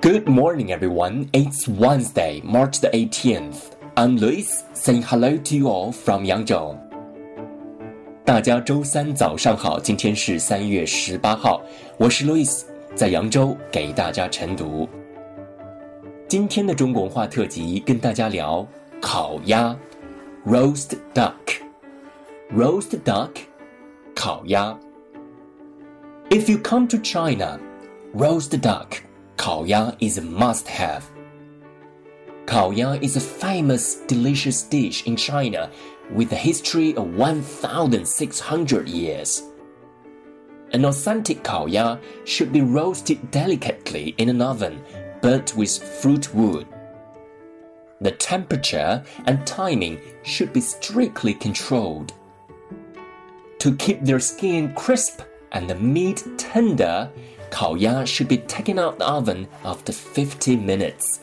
Good morning, everyone. It's Wednesday, March the 18th. I'm Lewis, saying hello to you all from Yangzhou. 大家周三早上好，今天是三月十八号，我是 Lewis，在扬州给大家晨读。今天的中国文化特辑跟大家聊烤鸭，roast duck，roast duck，烤鸭。If you come to China, roast duck. Kao is a must have. Kao is a famous delicious dish in China with a history of 1,600 years. An authentic kao should be roasted delicately in an oven burnt with fruit wood. The temperature and timing should be strictly controlled. To keep their skin crisp and the meat tender, Kaoya should be taken out the oven after 50 minutes.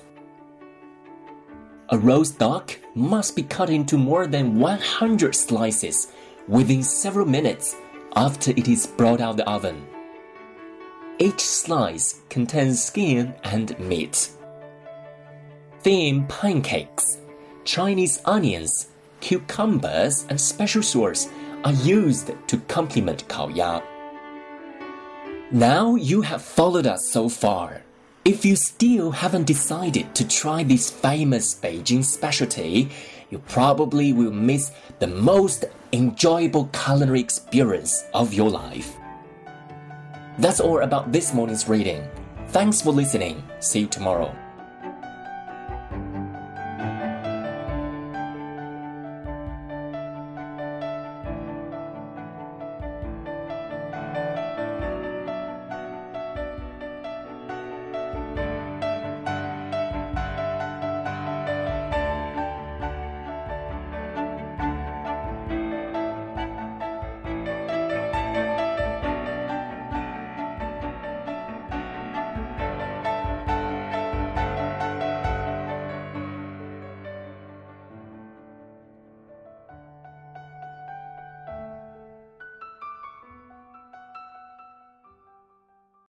A roast duck must be cut into more than 100 slices within several minutes after it is brought out the oven. Each slice contains skin and meat. Thin pancakes, Chinese onions, cucumbers, and special sauce are used to complement kaoya. Now you have followed us so far. If you still haven't decided to try this famous Beijing specialty, you probably will miss the most enjoyable culinary experience of your life. That's all about this morning's reading. Thanks for listening. See you tomorrow.